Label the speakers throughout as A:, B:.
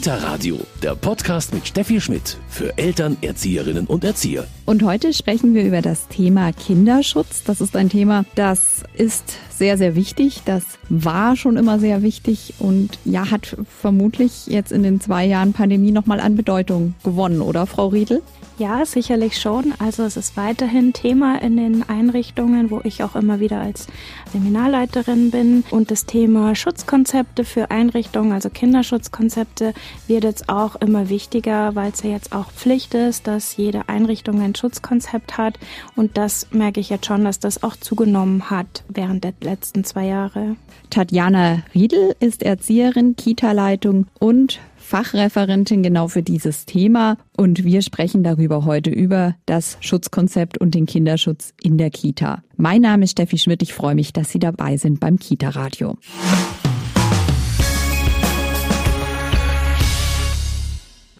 A: Kita Radio, der Podcast mit Steffi Schmidt für Eltern, Erzieherinnen und Erzieher.
B: Und heute sprechen wir über das Thema Kinderschutz. Das ist ein Thema, das ist sehr, sehr wichtig. Das war schon immer sehr wichtig und ja, hat vermutlich jetzt in den zwei Jahren Pandemie nochmal an Bedeutung gewonnen, oder Frau Riedel?
C: Ja, sicherlich schon. Also es ist weiterhin Thema in den Einrichtungen, wo ich auch immer wieder als Seminarleiterin bin. Und das Thema Schutzkonzepte für Einrichtungen, also Kinderschutzkonzepte, wird jetzt auch immer wichtiger, weil es ja jetzt auch Pflicht ist, dass jede Einrichtung ein Schutzkonzept hat. Und das merke ich jetzt schon, dass das auch zugenommen hat während der letzten zwei Jahre.
B: Tatjana Riedel ist Erzieherin, Kita-Leitung und Fachreferentin genau für dieses Thema und wir sprechen darüber heute über das Schutzkonzept und den Kinderschutz in der Kita. Mein Name ist Steffi Schmidt, ich freue mich, dass Sie dabei sind beim Kita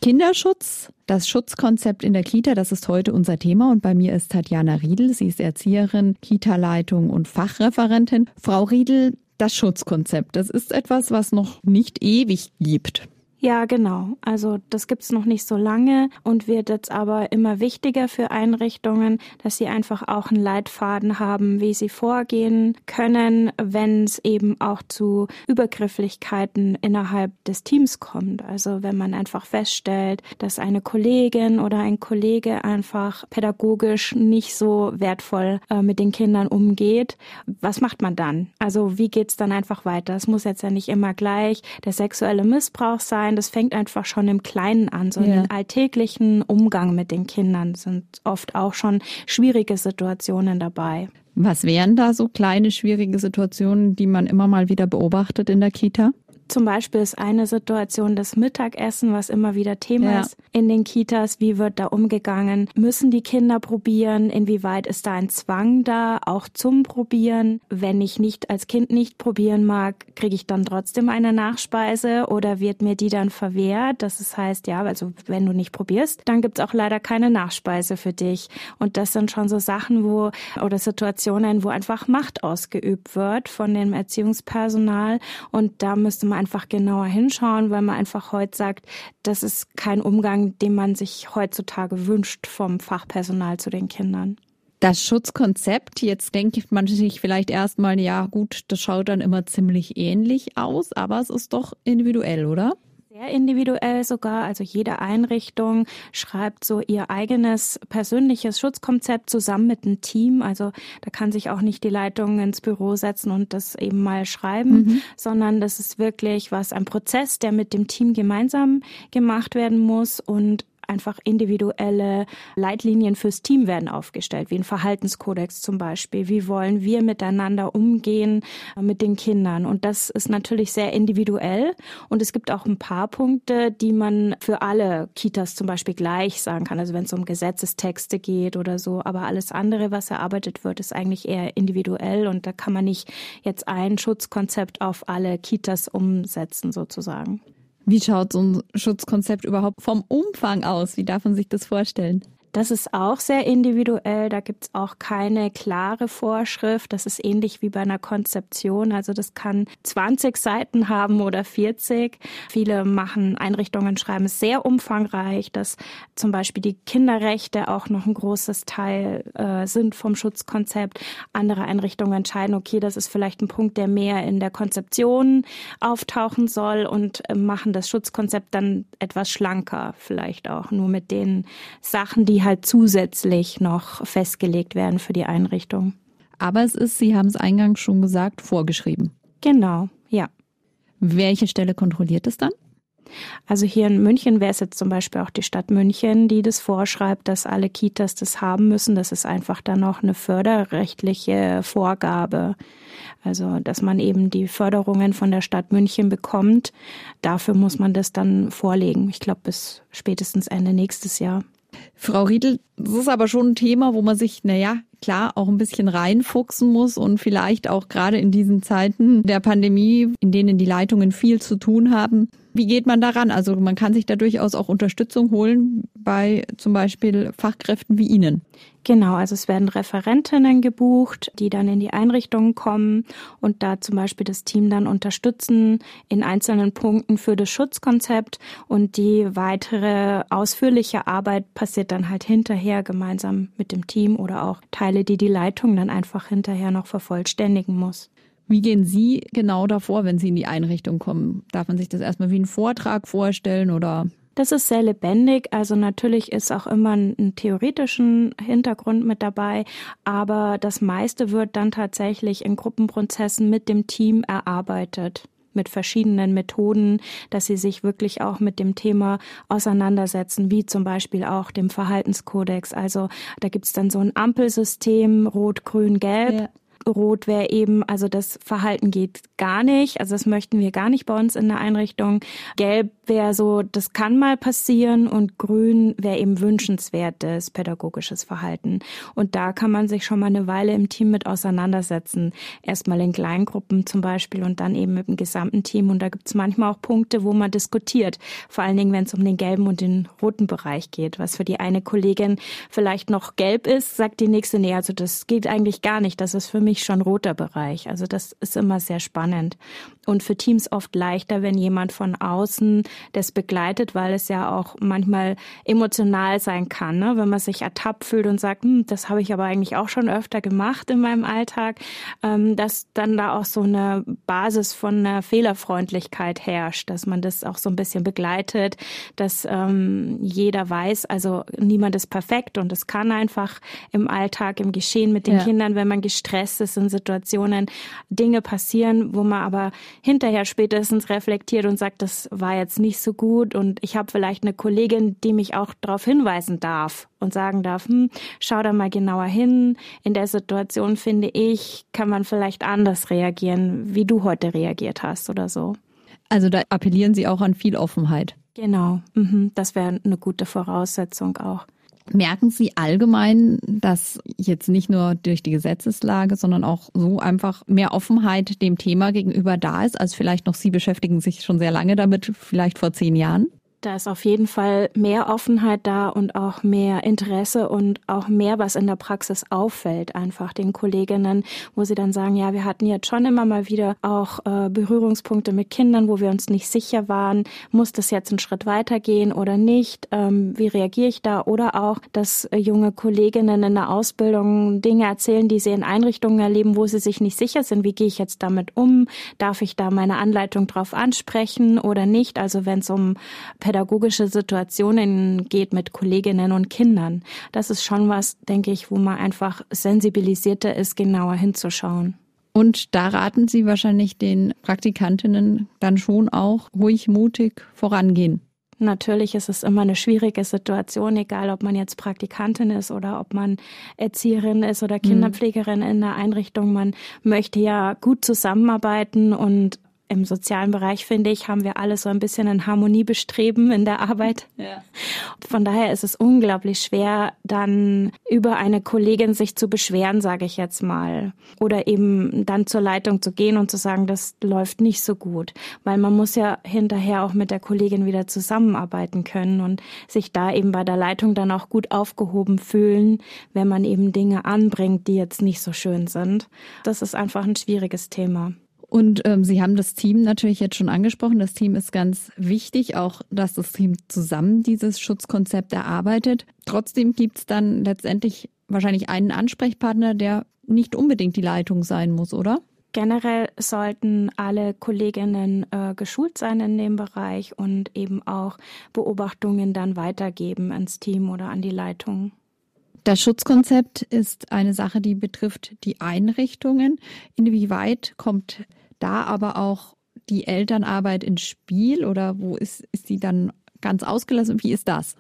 B: Kinderschutz, das Schutzkonzept in der Kita, das ist heute unser Thema und bei mir ist Tatjana Riedel. Sie ist Erzieherin, Kita-Leitung und Fachreferentin. Frau Riedel, das Schutzkonzept, das ist etwas, was noch nicht ewig gibt.
C: Ja, genau. Also das gibt's noch nicht so lange und wird jetzt aber immer wichtiger für Einrichtungen, dass sie einfach auch einen Leitfaden haben, wie sie vorgehen können, wenn es eben auch zu Übergrifflichkeiten innerhalb des Teams kommt. Also wenn man einfach feststellt, dass eine Kollegin oder ein Kollege einfach pädagogisch nicht so wertvoll äh, mit den Kindern umgeht, was macht man dann? Also wie geht's dann einfach weiter? Es muss jetzt ja nicht immer gleich der sexuelle Missbrauch sein sein, das fängt einfach schon im Kleinen an. So ja. den alltäglichen Umgang mit den Kindern sind oft auch schon schwierige Situationen dabei.
B: Was wären da so kleine schwierige Situationen, die man immer mal wieder beobachtet in der Kita?
C: Zum Beispiel ist eine Situation das Mittagessen, was immer wieder Thema ja. ist in den Kitas. Wie wird da umgegangen? Müssen die Kinder probieren? Inwieweit ist da ein Zwang da, auch zum Probieren? Wenn ich nicht als Kind nicht probieren mag, kriege ich dann trotzdem eine Nachspeise oder wird mir die dann verwehrt? Das ist, heißt, ja, also wenn du nicht probierst, dann gibt's auch leider keine Nachspeise für dich. Und das sind schon so Sachen, wo oder Situationen, wo einfach Macht ausgeübt wird von dem Erziehungspersonal. Und da müsste man einfach genauer hinschauen, weil man einfach heute sagt, das ist kein Umgang, den man sich heutzutage wünscht vom Fachpersonal zu den Kindern.
B: Das Schutzkonzept, jetzt denkt man sich vielleicht erstmal, ja gut, das schaut dann immer ziemlich ähnlich aus, aber es ist doch individuell, oder?
C: Sehr individuell sogar. Also jede Einrichtung schreibt so ihr eigenes persönliches Schutzkonzept zusammen mit einem Team. Also da kann sich auch nicht die Leitung ins Büro setzen und das eben mal schreiben, mhm. sondern das ist wirklich was, ein Prozess, der mit dem Team gemeinsam gemacht werden muss und einfach individuelle Leitlinien fürs Team werden aufgestellt, wie ein Verhaltenskodex zum Beispiel. Wie wollen wir miteinander umgehen mit den Kindern? Und das ist natürlich sehr individuell. Und es gibt auch ein paar Punkte, die man für alle Kitas zum Beispiel gleich sagen kann. Also wenn es um Gesetzestexte geht oder so. Aber alles andere, was erarbeitet wird, ist eigentlich eher individuell. Und da kann man nicht jetzt ein Schutzkonzept auf alle Kitas umsetzen sozusagen.
B: Wie schaut so ein Schutzkonzept überhaupt vom Umfang aus? Wie darf man sich das vorstellen?
C: Das ist auch sehr individuell. Da gibt es auch keine klare Vorschrift. Das ist ähnlich wie bei einer Konzeption. Also das kann 20 Seiten haben oder 40. Viele machen Einrichtungen, schreiben es sehr umfangreich, dass zum Beispiel die Kinderrechte auch noch ein großes Teil äh, sind vom Schutzkonzept. Andere Einrichtungen entscheiden, okay, das ist vielleicht ein Punkt, der mehr in der Konzeption auftauchen soll und äh, machen das Schutzkonzept dann etwas schlanker, vielleicht auch nur mit den Sachen, die halt zusätzlich noch festgelegt werden für die Einrichtung.
B: Aber es ist, Sie haben es eingangs schon gesagt, vorgeschrieben.
C: Genau, ja.
B: Welche Stelle kontrolliert es dann?
C: Also hier in München wäre es jetzt zum Beispiel auch die Stadt München, die das vorschreibt, dass alle Kitas das haben müssen. Das ist einfach dann auch eine förderrechtliche Vorgabe. Also, dass man eben die Förderungen von der Stadt München bekommt. Dafür muss man das dann vorlegen. Ich glaube, bis spätestens Ende nächstes Jahr.
B: Frau Riedel, das ist aber schon ein Thema, wo man sich, naja, klar auch ein bisschen reinfuchsen muss und vielleicht auch gerade in diesen Zeiten der Pandemie, in denen die Leitungen viel zu tun haben. Wie geht man daran? Also man kann sich da durchaus auch Unterstützung holen. Bei zum Beispiel Fachkräften wie Ihnen.
C: Genau, also es werden Referentinnen gebucht, die dann in die Einrichtungen kommen und da zum Beispiel das Team dann unterstützen in einzelnen Punkten für das Schutzkonzept und die weitere ausführliche Arbeit passiert dann halt hinterher gemeinsam mit dem Team oder auch Teile, die die Leitung dann einfach hinterher noch vervollständigen muss.
B: Wie gehen Sie genau davor, wenn Sie in die Einrichtung kommen? Darf man sich das erstmal wie einen Vortrag vorstellen oder
C: das ist sehr lebendig. Also natürlich ist auch immer ein, theoretischen Hintergrund mit dabei, aber das meiste wird dann tatsächlich in Gruppenprozessen mit dem Team erarbeitet mit verschiedenen Methoden, dass sie sich wirklich auch mit dem Thema auseinandersetzen, wie zum Beispiel auch dem Verhaltenskodex. Also da gibt's dann so ein Ampelsystem, Rot, Grün, Gelb. Ja. Rot wäre eben, also das Verhalten geht gar nicht. Also das möchten wir gar nicht bei uns in der Einrichtung. Gelb wäre so, das kann mal passieren und grün wäre eben wünschenswertes pädagogisches Verhalten. Und da kann man sich schon mal eine Weile im Team mit auseinandersetzen. Erstmal in Kleingruppen zum Beispiel und dann eben mit dem gesamten Team. Und da gibt es manchmal auch Punkte, wo man diskutiert. Vor allen Dingen, wenn es um den gelben und den roten Bereich geht. Was für die eine Kollegin vielleicht noch gelb ist, sagt die nächste, nee, also das geht eigentlich gar nicht. Das ist für mich schon roter Bereich. Also das ist immer sehr spannend. Und für Teams oft leichter, wenn jemand von außen das begleitet, weil es ja auch manchmal emotional sein kann, ne? wenn man sich ertappt fühlt und sagt, hm, das habe ich aber eigentlich auch schon öfter gemacht in meinem Alltag, ähm, dass dann da auch so eine Basis von einer Fehlerfreundlichkeit herrscht, dass man das auch so ein bisschen begleitet, dass ähm, jeder weiß, also niemand ist perfekt und es kann einfach im Alltag, im Geschehen mit den ja. Kindern, wenn man gestresst ist in Situationen, Dinge passieren, wo man aber hinterher spätestens reflektiert und sagt, das war jetzt nicht so gut und ich habe vielleicht eine Kollegin, die mich auch darauf hinweisen darf und sagen darf, hm, schau da mal genauer hin. In der Situation finde ich, kann man vielleicht anders reagieren, wie du heute reagiert hast oder so.
B: Also da appellieren Sie auch an viel Offenheit.
C: Genau, mhm. das wäre eine gute Voraussetzung auch.
B: Merken Sie allgemein, dass jetzt nicht nur durch die Gesetzeslage, sondern auch so einfach mehr Offenheit dem Thema gegenüber da ist, als vielleicht noch Sie beschäftigen sich schon sehr lange damit, vielleicht vor zehn Jahren?
C: Da ist auf jeden Fall mehr Offenheit da und auch mehr Interesse und auch mehr, was in der Praxis auffällt, einfach den Kolleginnen, wo sie dann sagen, ja, wir hatten jetzt schon immer mal wieder auch äh, Berührungspunkte mit Kindern, wo wir uns nicht sicher waren, muss das jetzt einen Schritt weitergehen oder nicht, ähm, wie reagiere ich da? Oder auch, dass äh, junge Kolleginnen in der Ausbildung Dinge erzählen, die sie in Einrichtungen erleben, wo sie sich nicht sicher sind, wie gehe ich jetzt damit um? Darf ich da meine Anleitung drauf ansprechen oder nicht? Also wenn es um pädagogische Situationen geht mit Kolleginnen und Kindern. Das ist schon was, denke ich, wo man einfach sensibilisierter ist, genauer hinzuschauen.
B: Und da raten Sie wahrscheinlich den Praktikantinnen dann schon auch ruhig mutig vorangehen.
C: Natürlich ist es immer eine schwierige Situation, egal ob man jetzt Praktikantin ist oder ob man Erzieherin ist oder mhm. Kinderpflegerin in der Einrichtung. Man möchte ja gut zusammenarbeiten und im sozialen Bereich, finde ich, haben wir alle so ein bisschen ein Harmoniebestreben in der Arbeit. Ja. Von daher ist es unglaublich schwer, dann über eine Kollegin sich zu beschweren, sage ich jetzt mal. Oder eben dann zur Leitung zu gehen und zu sagen, das läuft nicht so gut. Weil man muss ja hinterher auch mit der Kollegin wieder zusammenarbeiten können und sich da eben bei der Leitung dann auch gut aufgehoben fühlen, wenn man eben Dinge anbringt, die jetzt nicht so schön sind. Das ist einfach ein schwieriges Thema.
B: Und ähm, Sie haben das Team natürlich jetzt schon angesprochen. Das Team ist ganz wichtig, auch dass das Team zusammen dieses Schutzkonzept erarbeitet. Trotzdem gibt es dann letztendlich wahrscheinlich einen Ansprechpartner, der nicht unbedingt die Leitung sein muss, oder?
C: Generell sollten alle Kolleginnen äh, geschult sein in dem Bereich und eben auch Beobachtungen dann weitergeben ans Team oder an die Leitung.
B: Das Schutzkonzept ist eine Sache, die betrifft die Einrichtungen. Inwieweit kommt da aber auch die Elternarbeit ins Spiel oder wo ist, ist sie dann ganz ausgelassen? Wie ist das?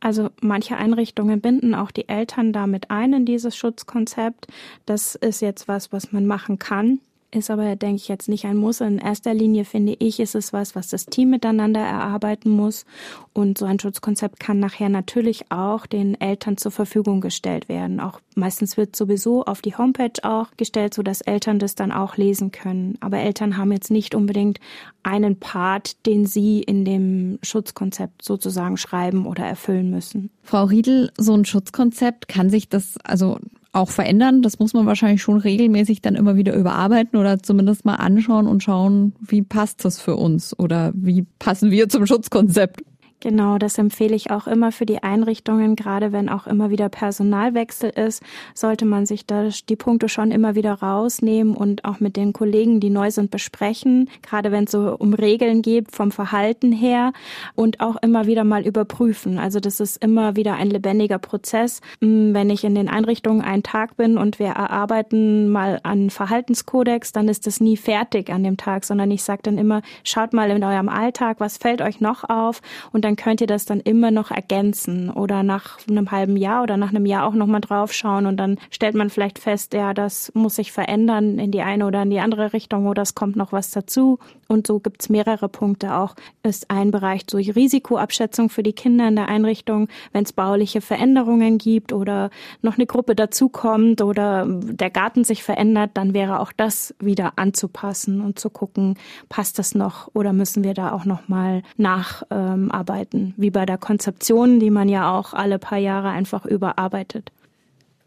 C: Also manche Einrichtungen binden auch die Eltern damit ein in dieses Schutzkonzept. Das ist jetzt was, was man machen kann. Ist aber, denke ich, jetzt nicht ein Muss. In erster Linie finde ich, ist es was, was das Team miteinander erarbeiten muss. Und so ein Schutzkonzept kann nachher natürlich auch den Eltern zur Verfügung gestellt werden. Auch meistens wird sowieso auf die Homepage auch gestellt, so dass Eltern das dann auch lesen können. Aber Eltern haben jetzt nicht unbedingt einen Part, den sie in dem Schutzkonzept sozusagen schreiben oder erfüllen müssen.
B: Frau Riedel, so ein Schutzkonzept kann sich das, also auch verändern. Das muss man wahrscheinlich schon regelmäßig dann immer wieder überarbeiten oder zumindest mal anschauen und schauen, wie passt das für uns oder wie passen wir zum Schutzkonzept.
C: Genau, das empfehle ich auch immer für die Einrichtungen. Gerade wenn auch immer wieder Personalwechsel ist, sollte man sich da die Punkte schon immer wieder rausnehmen und auch mit den Kollegen, die neu sind, besprechen. Gerade wenn es so um Regeln geht vom Verhalten her und auch immer wieder mal überprüfen. Also das ist immer wieder ein lebendiger Prozess. Hm, wenn ich in den Einrichtungen einen Tag bin und wir erarbeiten mal einen Verhaltenskodex, dann ist das nie fertig an dem Tag, sondern ich sage dann immer, schaut mal in eurem Alltag, was fällt euch noch auf und dann könnt ihr das dann immer noch ergänzen oder nach einem halben Jahr oder nach einem Jahr auch nochmal draufschauen und dann stellt man vielleicht fest, ja, das muss sich verändern in die eine oder in die andere Richtung oder es kommt noch was dazu. Und so gibt's mehrere Punkte. Auch ist ein Bereich so Risikoabschätzung für die Kinder in der Einrichtung, wenn es bauliche Veränderungen gibt oder noch eine Gruppe dazukommt oder der Garten sich verändert, dann wäre auch das wieder anzupassen und zu gucken, passt das noch oder müssen wir da auch nochmal nacharbeiten. Ähm, arbeiten, wie bei der Konzeption, die man ja auch alle paar Jahre einfach überarbeitet.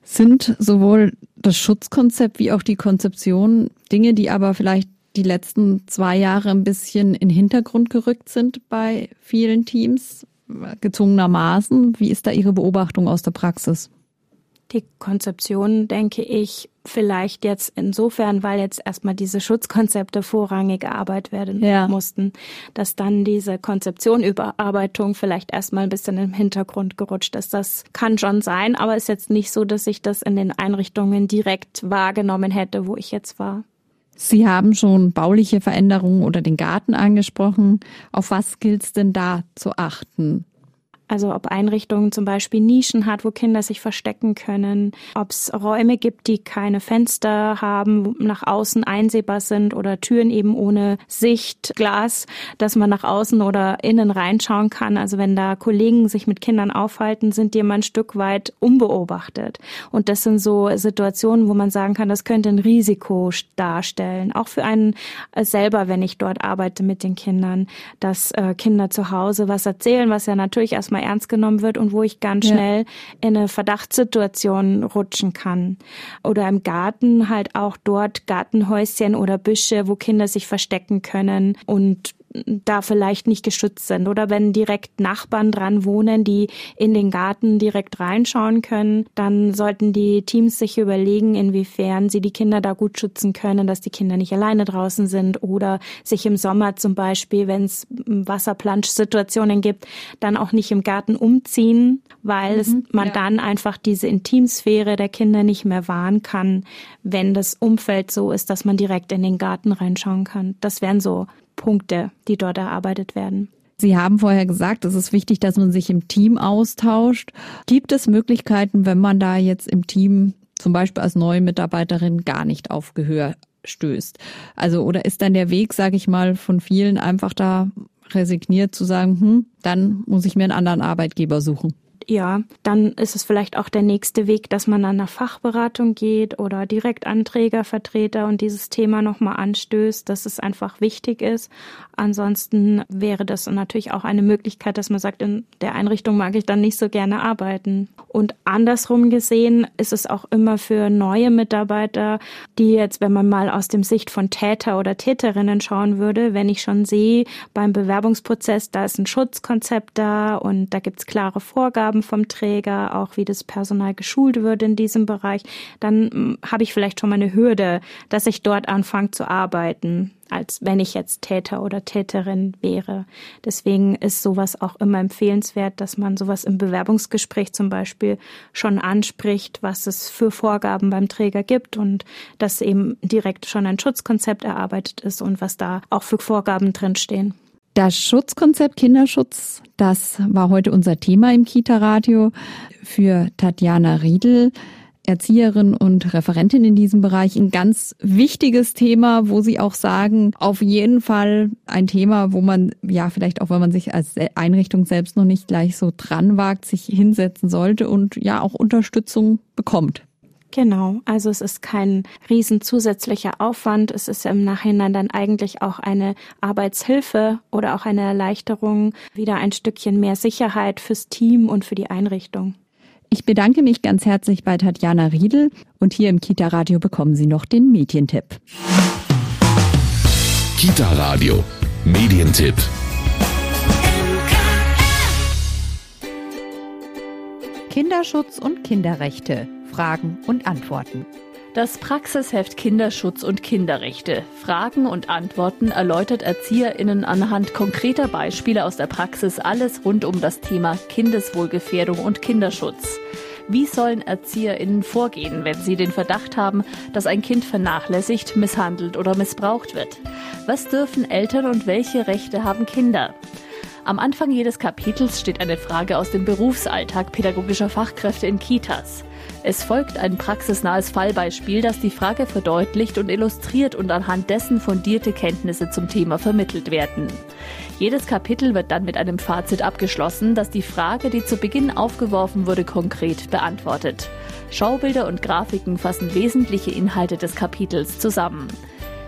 B: Sind sowohl das Schutzkonzept wie auch die Konzeption Dinge, die aber vielleicht die letzten zwei Jahre ein bisschen in den Hintergrund gerückt sind bei vielen Teams, gezwungenermaßen. Wie ist da Ihre Beobachtung aus der Praxis?
C: Die Konzeption, denke ich, vielleicht jetzt insofern, weil jetzt erstmal diese Schutzkonzepte vorrangig erarbeitet werden ja. mussten, dass dann diese Konzeption Überarbeitung vielleicht erstmal ein bisschen im Hintergrund gerutscht ist. Das kann schon sein, aber ist jetzt nicht so, dass ich das in den Einrichtungen direkt wahrgenommen hätte, wo ich jetzt war.
B: Sie haben schon bauliche Veränderungen oder den Garten angesprochen. Auf was gilt es denn da zu achten?
C: Also ob Einrichtungen zum Beispiel Nischen hat, wo Kinder sich verstecken können, ob es Räume gibt, die keine Fenster haben, nach außen einsehbar sind oder Türen eben ohne Sichtglas, dass man nach außen oder innen reinschauen kann. Also wenn da Kollegen sich mit Kindern aufhalten, sind die immer ein Stück weit unbeobachtet. Und das sind so Situationen, wo man sagen kann, das könnte ein Risiko darstellen. Auch für einen selber, wenn ich dort arbeite mit den Kindern, dass äh, Kinder zu Hause was erzählen, was ja natürlich erstmal ernst genommen wird und wo ich ganz ja. schnell in eine Verdachtssituation rutschen kann. Oder im Garten halt auch dort Gartenhäuschen oder Büsche, wo Kinder sich verstecken können und da vielleicht nicht geschützt sind oder wenn direkt Nachbarn dran wohnen, die in den Garten direkt reinschauen können, dann sollten die Teams sich überlegen, inwiefern sie die Kinder da gut schützen können, dass die Kinder nicht alleine draußen sind oder sich im Sommer zum Beispiel, wenn es Wasserplanschsituationen gibt, dann auch nicht im Garten umziehen, weil mhm, man ja. dann einfach diese Intimsphäre der Kinder nicht mehr wahren kann, wenn das Umfeld so ist, dass man direkt in den Garten reinschauen kann. Das wären so Punkte, die dort erarbeitet werden.
B: Sie haben vorher gesagt, es ist wichtig, dass man sich im Team austauscht. Gibt es Möglichkeiten, wenn man da jetzt im Team zum Beispiel als neue Mitarbeiterin gar nicht auf Gehör stößt? Also, oder ist dann der Weg, sage ich mal, von vielen einfach da resigniert zu sagen, hm, dann muss ich mir einen anderen Arbeitgeber suchen?
C: Ja, dann ist es vielleicht auch der nächste Weg, dass man an eine Fachberatung geht oder direkt an und dieses Thema nochmal anstößt, dass es einfach wichtig ist. Ansonsten wäre das natürlich auch eine Möglichkeit, dass man sagt, in der Einrichtung mag ich dann nicht so gerne arbeiten. Und andersrum gesehen ist es auch immer für neue Mitarbeiter, die jetzt, wenn man mal aus dem Sicht von Täter oder Täterinnen schauen würde, wenn ich schon sehe, beim Bewerbungsprozess, da ist ein Schutzkonzept da und da gibt's klare Vorgaben, Aufgaben vom Träger, auch wie das Personal geschult wird in diesem Bereich, dann hm, habe ich vielleicht schon mal eine Hürde, dass ich dort anfange zu arbeiten, als wenn ich jetzt Täter oder Täterin wäre. Deswegen ist sowas auch immer empfehlenswert, dass man sowas im Bewerbungsgespräch zum Beispiel schon anspricht, was es für Vorgaben beim Träger gibt und dass eben direkt schon ein Schutzkonzept erarbeitet ist und was da auch für Vorgaben drinstehen.
B: Das Schutzkonzept Kinderschutz, das war heute unser Thema im Kita-Radio für Tatjana Riedel. Erzieherin und Referentin in diesem Bereich ein ganz wichtiges Thema, wo Sie auch sagen, auf jeden Fall ein Thema, wo man ja vielleicht auch, wenn man sich als Einrichtung selbst noch nicht gleich so dran wagt, sich hinsetzen sollte und ja auch Unterstützung bekommt.
C: Genau, also es ist kein riesen zusätzlicher Aufwand. Es ist im Nachhinein dann eigentlich auch eine Arbeitshilfe oder auch eine Erleichterung, wieder ein Stückchen mehr Sicherheit fürs Team und für die Einrichtung.
B: Ich bedanke mich ganz herzlich bei Tatjana Riedel und hier im Kita Radio bekommen Sie noch den Medientipp.
A: Kita Radio Medientipp.
B: Kinderschutz und Kinderrechte Fragen und Antworten.
D: Das Praxisheft Kinderschutz und Kinderrechte. Fragen und Antworten erläutert ErzieherInnen anhand konkreter Beispiele aus der Praxis alles rund um das Thema Kindeswohlgefährdung und Kinderschutz. Wie sollen ErzieherInnen vorgehen, wenn sie den Verdacht haben, dass ein Kind vernachlässigt, misshandelt oder missbraucht wird? Was dürfen Eltern und welche Rechte haben Kinder? Am Anfang jedes Kapitels steht eine Frage aus dem Berufsalltag pädagogischer Fachkräfte in Kitas. Es folgt ein praxisnahes Fallbeispiel, das die Frage verdeutlicht und illustriert und anhand dessen fundierte Kenntnisse zum Thema vermittelt werden. Jedes Kapitel wird dann mit einem Fazit abgeschlossen, das die Frage, die zu Beginn aufgeworfen wurde, konkret beantwortet. Schaubilder und Grafiken fassen wesentliche Inhalte des Kapitels zusammen.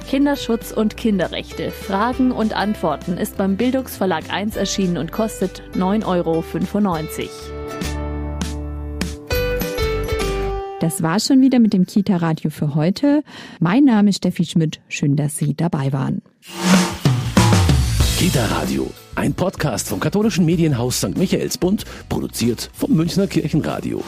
D: Kinderschutz und Kinderrechte. Fragen und Antworten ist beim Bildungsverlag 1 erschienen und kostet 9,95 Euro.
B: Das war schon wieder mit dem Kita Radio für heute. Mein Name ist Steffi Schmidt. Schön, dass Sie dabei waren.
A: Kita Radio, ein Podcast vom katholischen Medienhaus St. Michaelsbund, produziert vom Münchner Kirchenradio.